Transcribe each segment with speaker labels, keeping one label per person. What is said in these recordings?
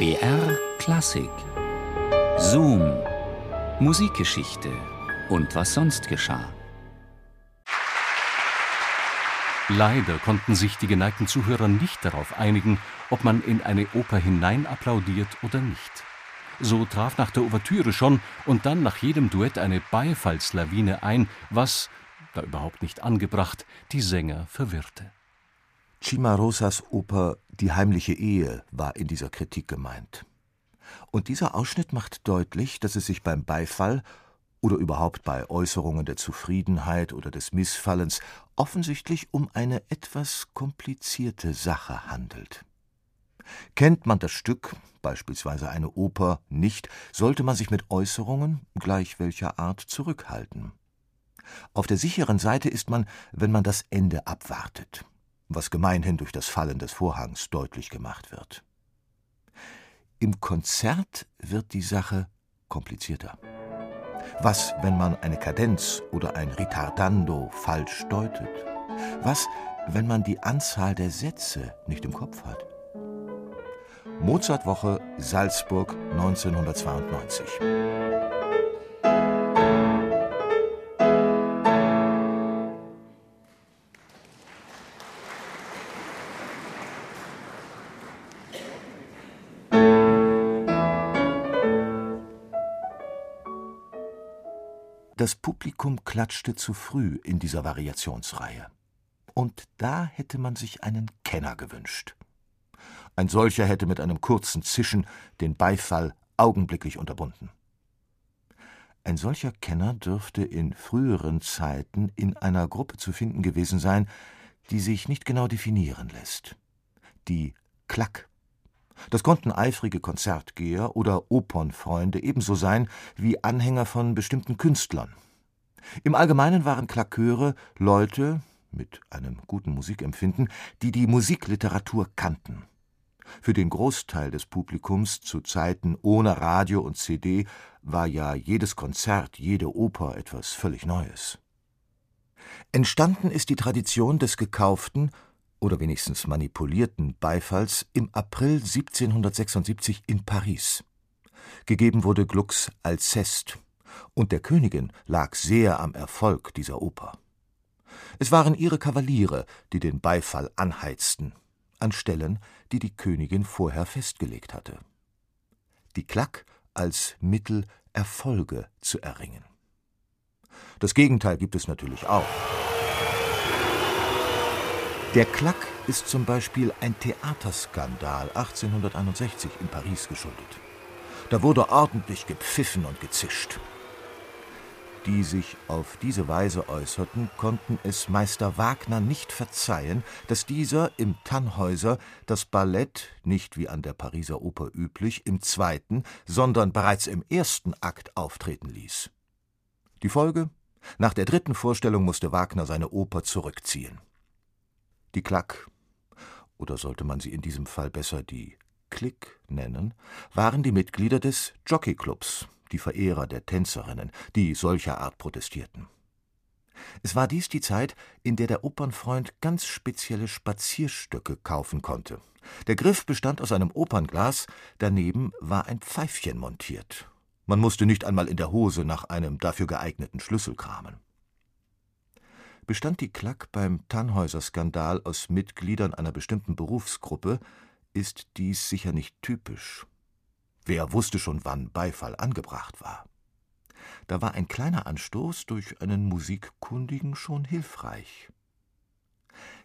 Speaker 1: BR Klassik Zoom Musikgeschichte und was sonst geschah.
Speaker 2: Leider konnten sich die geneigten Zuhörer nicht darauf einigen, ob man in eine Oper hinein applaudiert oder nicht. So traf nach der Ouvertüre schon und dann nach jedem Duett eine Beifallslawine ein, was, da überhaupt nicht angebracht, die Sänger verwirrte.
Speaker 3: Cimarosas Oper Die heimliche Ehe war in dieser Kritik gemeint. Und dieser Ausschnitt macht deutlich, dass es sich beim Beifall oder überhaupt bei Äußerungen der Zufriedenheit oder des Missfallens offensichtlich um eine etwas komplizierte Sache handelt. Kennt man das Stück, beispielsweise eine Oper, nicht, sollte man sich mit Äußerungen, gleich welcher Art, zurückhalten. Auf der sicheren Seite ist man, wenn man das Ende abwartet, was gemeinhin durch das Fallen des Vorhangs deutlich gemacht wird. Im Konzert wird die Sache komplizierter. Was, wenn man eine Kadenz oder ein Ritardando falsch deutet? Was, wenn man die Anzahl der Sätze nicht im Kopf hat? Mozartwoche Salzburg 1992. Das Publikum klatschte zu früh in dieser Variationsreihe. Und da hätte man sich einen Kenner gewünscht. Ein solcher hätte mit einem kurzen Zischen den Beifall augenblicklich unterbunden. Ein solcher Kenner dürfte in früheren Zeiten in einer Gruppe zu finden gewesen sein, die sich nicht genau definieren lässt. Die Klack. Das konnten eifrige Konzertgeher oder Opernfreunde ebenso sein wie Anhänger von bestimmten Künstlern. Im Allgemeinen waren Klaköre Leute mit einem guten Musikempfinden, die die Musikliteratur kannten. Für den Großteil des Publikums zu Zeiten ohne Radio und CD war ja jedes Konzert, jede Oper etwas völlig Neues. Entstanden ist die Tradition des gekauften oder wenigstens manipulierten Beifalls im April 1776 in Paris. Gegeben wurde Glucks Alceste, und der Königin lag sehr am Erfolg dieser Oper. Es waren ihre Kavaliere, die den Beifall anheizten, an Stellen, die die Königin vorher festgelegt hatte. Die Klack als Mittel, Erfolge zu erringen. Das Gegenteil gibt es natürlich auch. Der Klack ist zum Beispiel ein Theaterskandal 1861 in Paris geschuldet. Da wurde ordentlich gepfiffen und gezischt. Die sich auf diese Weise äußerten, konnten es Meister Wagner nicht verzeihen, dass dieser im Tannhäuser das Ballett nicht wie an der Pariser Oper üblich im zweiten, sondern bereits im ersten Akt auftreten ließ. Die Folge? Nach der dritten Vorstellung musste Wagner seine Oper zurückziehen. Die Klack, oder sollte man sie in diesem Fall besser die Klick nennen, waren die Mitglieder des Jockeyclubs, die Verehrer der Tänzerinnen, die solcher Art protestierten. Es war dies die Zeit, in der der Opernfreund ganz spezielle Spazierstöcke kaufen konnte. Der Griff bestand aus einem Opernglas, daneben war ein Pfeifchen montiert. Man musste nicht einmal in der Hose nach einem dafür geeigneten Schlüssel kramen. Bestand die Klack beim Tannhäuser-Skandal aus Mitgliedern einer bestimmten Berufsgruppe, ist dies sicher nicht typisch. Wer wusste schon, wann Beifall angebracht war? Da war ein kleiner Anstoß durch einen Musikkundigen schon hilfreich.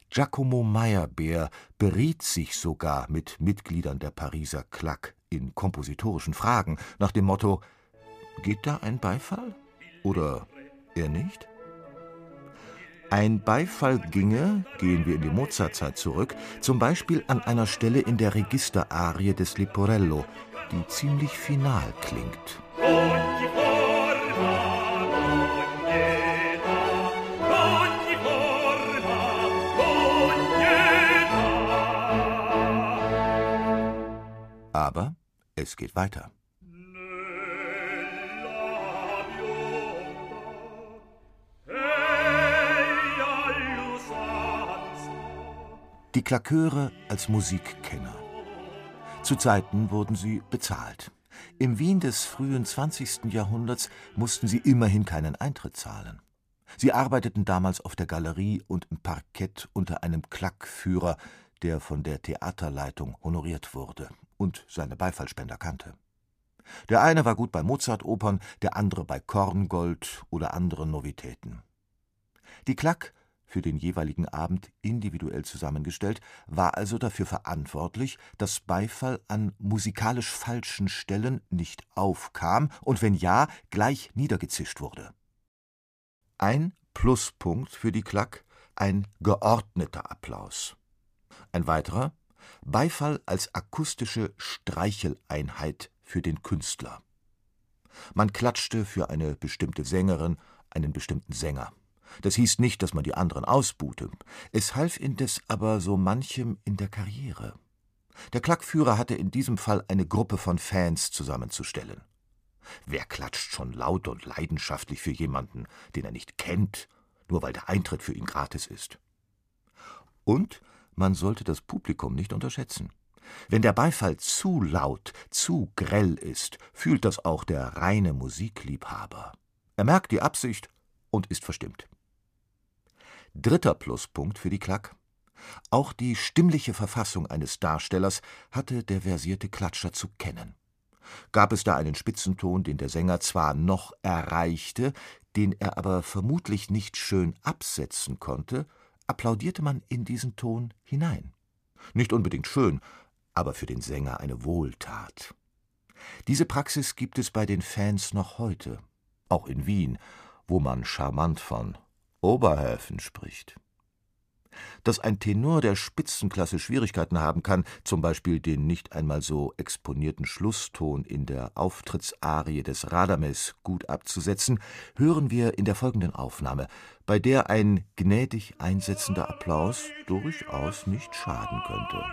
Speaker 3: Giacomo Meyerbeer beriet sich sogar mit Mitgliedern der Pariser Klack in kompositorischen Fragen nach dem Motto: Geht da ein Beifall? Oder er nicht? Ein Beifall ginge, gehen wir in die Mozartzeit zurück, zum Beispiel an einer Stelle in der Registerarie des Leporello, die ziemlich final klingt. Aber es geht weiter. Klaköre als Musikkenner. Zu Zeiten wurden sie bezahlt. Im Wien des frühen 20. Jahrhunderts mussten sie immerhin keinen Eintritt zahlen. Sie arbeiteten damals auf der Galerie und im Parkett unter einem Klackführer, der von der Theaterleitung honoriert wurde und seine Beifallspender kannte. Der eine war gut bei Mozart-Opern, der andere bei Korngold oder anderen Novitäten. Die Klack, für den jeweiligen Abend individuell zusammengestellt, war also dafür verantwortlich, dass Beifall an musikalisch falschen Stellen nicht aufkam und wenn ja, gleich niedergezischt wurde. Ein Pluspunkt für die Klack, ein geordneter Applaus. Ein weiterer Beifall als akustische Streicheleinheit für den Künstler. Man klatschte für eine bestimmte Sängerin, einen bestimmten Sänger. Das hieß nicht, dass man die anderen ausbuhte. Es half indes aber so manchem in der Karriere. Der Klackführer hatte in diesem Fall eine Gruppe von Fans zusammenzustellen. Wer klatscht schon laut und leidenschaftlich für jemanden, den er nicht kennt, nur weil der Eintritt für ihn gratis ist? Und man sollte das Publikum nicht unterschätzen. Wenn der Beifall zu laut, zu grell ist, fühlt das auch der reine Musikliebhaber. Er merkt die Absicht und ist verstimmt. Dritter Pluspunkt für die Klack. Auch die stimmliche Verfassung eines Darstellers hatte der versierte Klatscher zu kennen. Gab es da einen Spitzenton, den der Sänger zwar noch erreichte, den er aber vermutlich nicht schön absetzen konnte, applaudierte man in diesen Ton hinein. Nicht unbedingt schön, aber für den Sänger eine Wohltat. Diese Praxis gibt es bei den Fans noch heute, auch in Wien, wo man charmant von Oberhäfen spricht. Dass ein Tenor der Spitzenklasse Schwierigkeiten haben kann, zum Beispiel den nicht einmal so exponierten Schlusston in der Auftrittsarie des Radames gut abzusetzen, hören wir in der folgenden Aufnahme, bei der ein gnädig einsetzender Applaus durchaus nicht schaden könnte.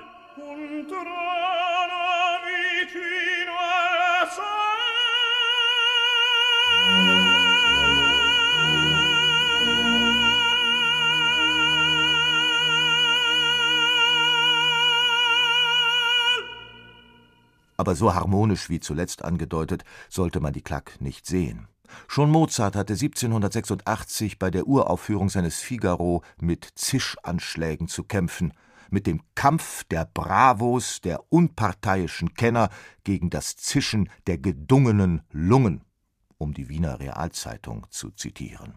Speaker 3: Aber so harmonisch wie zuletzt angedeutet, sollte man die Klack nicht sehen. Schon Mozart hatte 1786 bei der Uraufführung seines Figaro mit Zischanschlägen zu kämpfen, mit dem Kampf der Bravos, der unparteiischen Kenner gegen das Zischen der gedungenen Lungen, um die Wiener Realzeitung zu zitieren.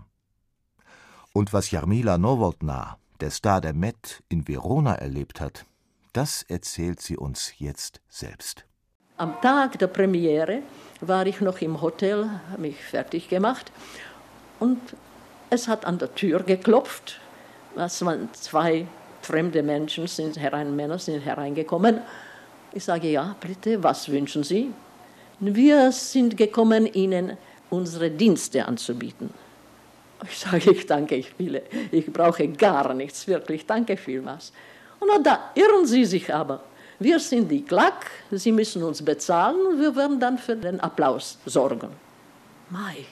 Speaker 3: Und was Jarmila Nowotna, der Star der Met, in Verona erlebt hat, das erzählt sie uns jetzt selbst.
Speaker 4: Am Tag der Premiere war ich noch im Hotel, habe mich fertig gemacht und es hat an der Tür geklopft. Es waren zwei fremde Menschen, sind herein, Männer sind hereingekommen. Ich sage, ja, bitte, was wünschen Sie? Wir sind gekommen, Ihnen unsere Dienste anzubieten. Ich sage, ich danke, ich will, ich brauche gar nichts, wirklich, danke vielmals. Und da irren Sie sich aber. Wir sind die Klack, Sie müssen uns bezahlen und wir werden dann für den Applaus sorgen. Mai,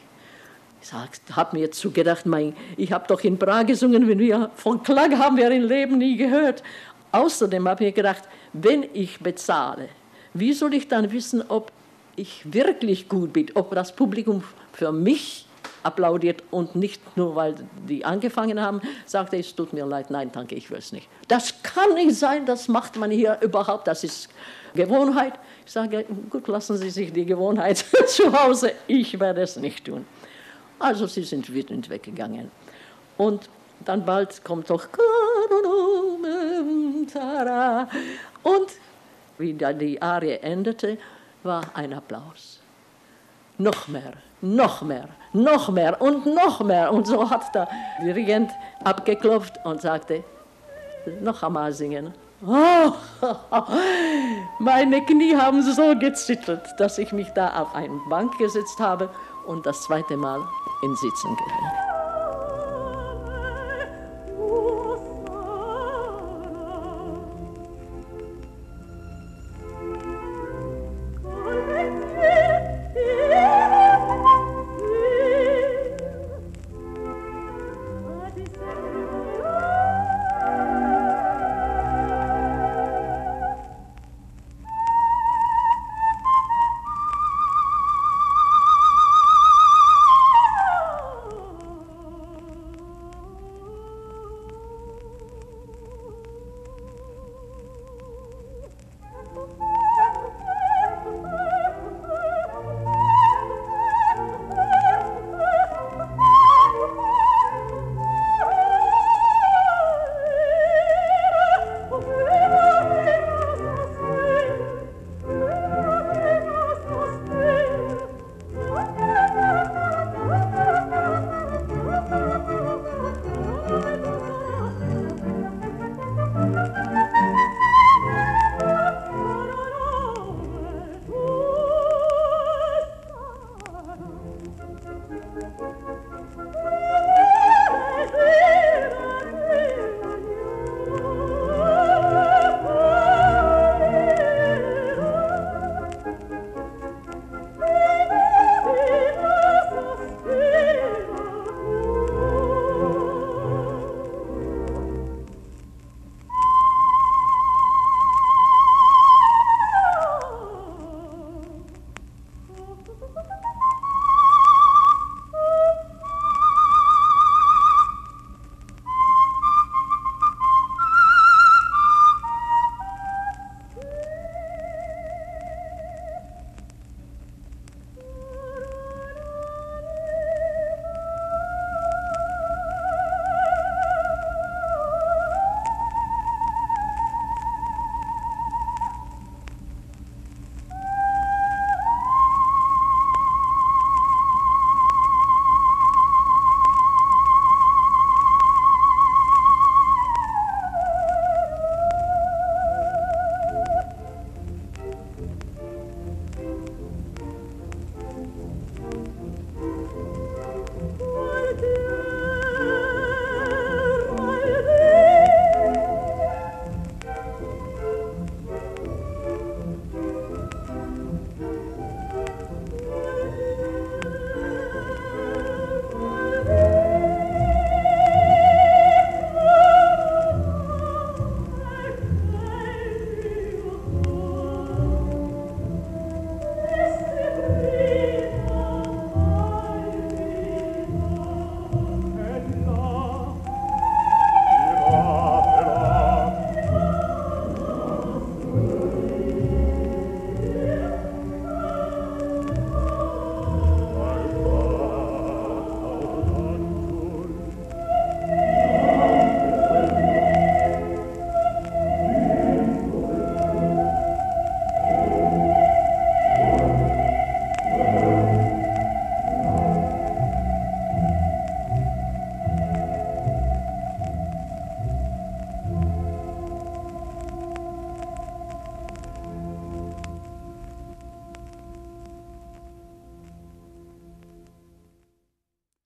Speaker 4: ich habe mir zugedacht, mein, ich habe doch in Prag gesungen, wenn wir von Klack haben wir im Leben nie gehört. Außerdem habe ich gedacht, wenn ich bezahle, wie soll ich dann wissen, ob ich wirklich gut bin, ob das Publikum für mich applaudiert und nicht nur, weil die angefangen haben, sagte, es tut mir leid, nein, danke, ich will es nicht. Das kann nicht sein, das macht man hier überhaupt, das ist Gewohnheit. Ich sage, gut, lassen Sie sich die Gewohnheit zu Hause, ich werde es nicht tun. Also sie sind wütend weggegangen. Und dann bald kommt doch und wie die Arie endete, war ein Applaus. Noch mehr, noch mehr, noch mehr und noch mehr. Und so hat der Dirigent abgeklopft und sagte, noch einmal singen. Oh, meine Knie haben so gezittert, dass ich mich da auf eine Bank gesetzt habe und das zweite Mal in Sitzen gehe.